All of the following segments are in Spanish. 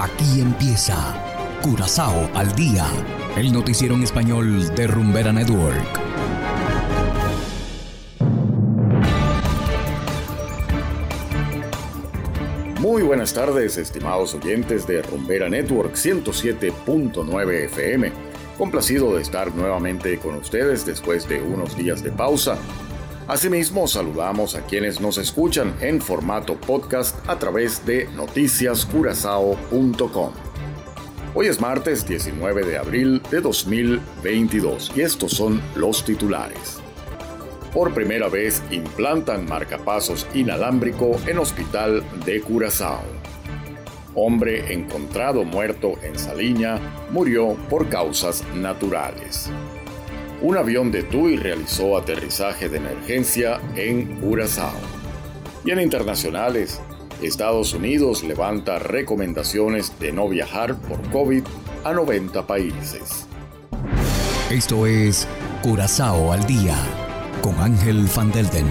Aquí empieza Curazao al día, el noticiero en español de Rumbera Network. Muy buenas tardes, estimados oyentes de Rumbera Network 107.9 FM. Complacido de estar nuevamente con ustedes después de unos días de pausa Asimismo, saludamos a quienes nos escuchan en formato podcast a través de noticiascurazao.com. Hoy es martes 19 de abril de 2022 y estos son los titulares. Por primera vez implantan marcapasos inalámbrico en hospital de Curazao. Hombre encontrado muerto en Saliña murió por causas naturales un avión de TUI realizó aterrizaje de emergencia en Curazao. Y en internacionales, Estados Unidos levanta recomendaciones de no viajar por COVID a 90 países. Esto es Curazao al día con Ángel Van Delden.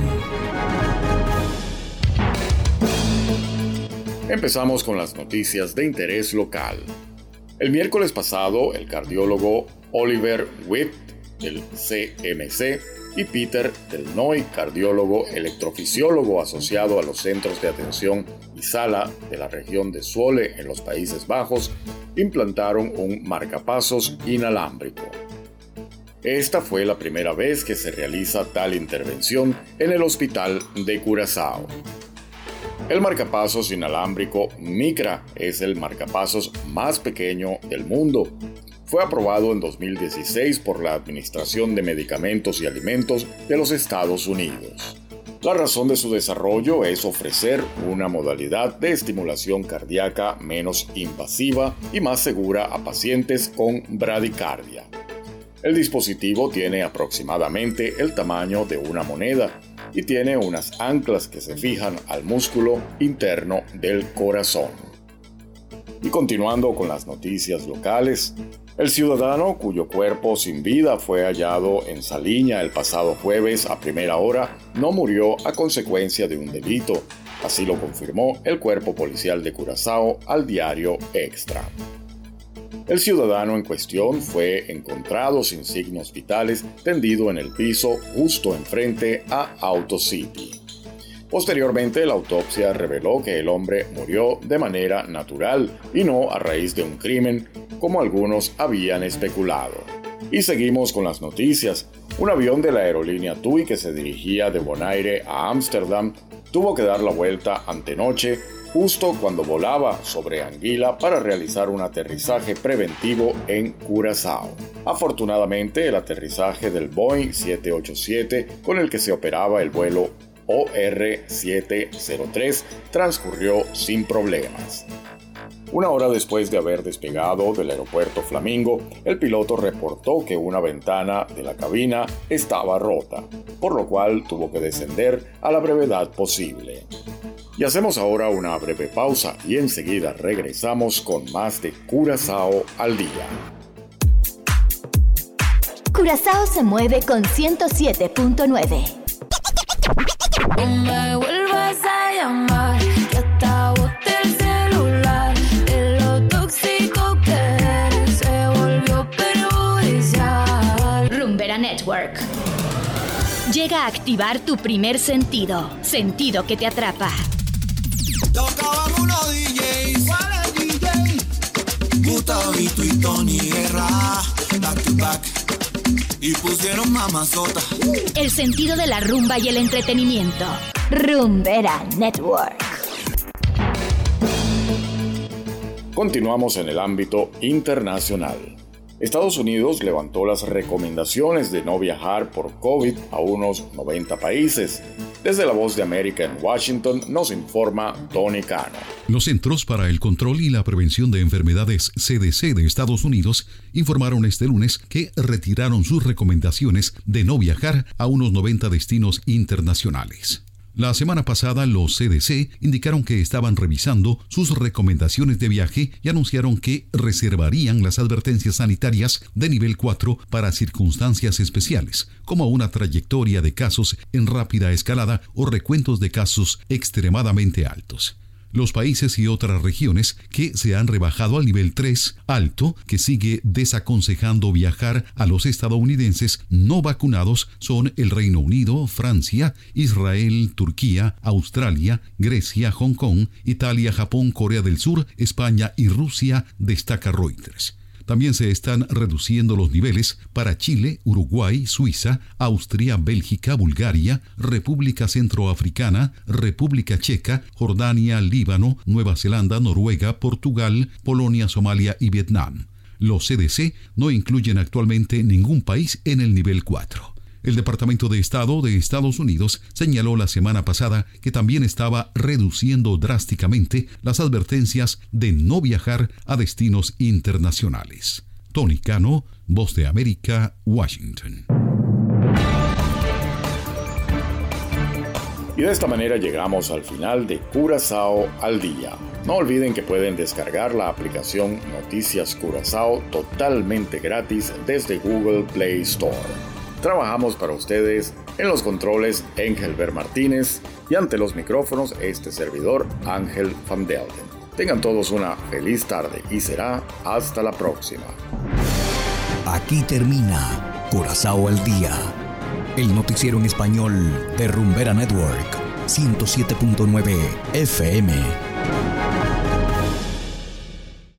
Empezamos con las noticias de interés local. El miércoles pasado, el cardiólogo Oliver Witt del CMC, y Peter del NOI, cardiólogo electrofisiólogo asociado a los centros de atención y sala de la región de Suole en los Países Bajos, implantaron un marcapasos inalámbrico. Esta fue la primera vez que se realiza tal intervención en el hospital de Curazao. El marcapasos inalámbrico Micra es el marcapasos más pequeño del mundo fue aprobado en 2016 por la Administración de Medicamentos y Alimentos de los Estados Unidos. La razón de su desarrollo es ofrecer una modalidad de estimulación cardíaca menos invasiva y más segura a pacientes con bradicardia. El dispositivo tiene aproximadamente el tamaño de una moneda y tiene unas anclas que se fijan al músculo interno del corazón. Y continuando con las noticias locales, el ciudadano cuyo cuerpo sin vida fue hallado en Saliña el pasado jueves a primera hora no murió a consecuencia de un delito. Así lo confirmó el cuerpo policial de Curazao al diario Extra. El ciudadano en cuestión fue encontrado sin signos vitales tendido en el piso justo enfrente a Auto City. Posteriormente, la autopsia reveló que el hombre murió de manera natural y no a raíz de un crimen como algunos habían especulado. Y seguimos con las noticias. Un avión de la aerolínea TUI que se dirigía de Bonaire a Ámsterdam tuvo que dar la vuelta antenoche justo cuando volaba sobre Anguila para realizar un aterrizaje preventivo en Curazao. Afortunadamente, el aterrizaje del Boeing 787 con el que se operaba el vuelo OR-703 transcurrió sin problemas. Una hora después de haber despegado del aeropuerto Flamingo, el piloto reportó que una ventana de la cabina estaba rota, por lo cual tuvo que descender a la brevedad posible. Y hacemos ahora una breve pausa y enseguida regresamos con más de Curazao al día. Curazao se mueve con 107.9. Llega a activar tu primer sentido, sentido que te atrapa. Tocaban unos DJs, ¿cuáles DJ? Gustavito y Tony Guerra, back to back. Y pusieron mamazota. El sentido de la rumba y el entretenimiento. Rumbera Network. Continuamos en el ámbito internacional. Estados Unidos levantó las recomendaciones de no viajar por COVID a unos 90 países. Desde la Voz de América en Washington nos informa Tony Cano. Los Centros para el Control y la Prevención de Enfermedades CDC de Estados Unidos informaron este lunes que retiraron sus recomendaciones de no viajar a unos 90 destinos internacionales. La semana pasada los CDC indicaron que estaban revisando sus recomendaciones de viaje y anunciaron que reservarían las advertencias sanitarias de nivel 4 para circunstancias especiales, como una trayectoria de casos en rápida escalada o recuentos de casos extremadamente altos. Los países y otras regiones que se han rebajado al nivel 3 alto, que sigue desaconsejando viajar a los estadounidenses no vacunados, son el Reino Unido, Francia, Israel, Turquía, Australia, Grecia, Hong Kong, Italia, Japón, Corea del Sur, España y Rusia, destaca Reuters. También se están reduciendo los niveles para Chile, Uruguay, Suiza, Austria, Bélgica, Bulgaria, República Centroafricana, República Checa, Jordania, Líbano, Nueva Zelanda, Noruega, Portugal, Polonia, Somalia y Vietnam. Los CDC no incluyen actualmente ningún país en el nivel 4. El Departamento de Estado de Estados Unidos señaló la semana pasada que también estaba reduciendo drásticamente las advertencias de no viajar a destinos internacionales. Tony Cano, Voz de América, Washington. Y de esta manera llegamos al final de Curazao al día. No olviden que pueden descargar la aplicación Noticias Curazao totalmente gratis desde Google Play Store. Trabajamos para ustedes en los controles Engelbert Martínez y ante los micrófonos este servidor Ángel Van Delden. Tengan todos una feliz tarde y será hasta la próxima. Aquí termina Curazao al día, el noticiero en español de Rumbera Network 107.9 FM.